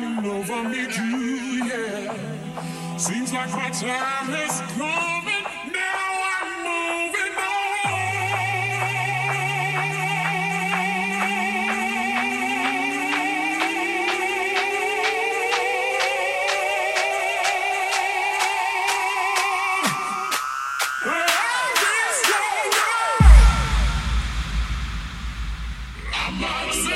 running over me too, yeah. Seems like my time is coming, now I'm moving on. I'm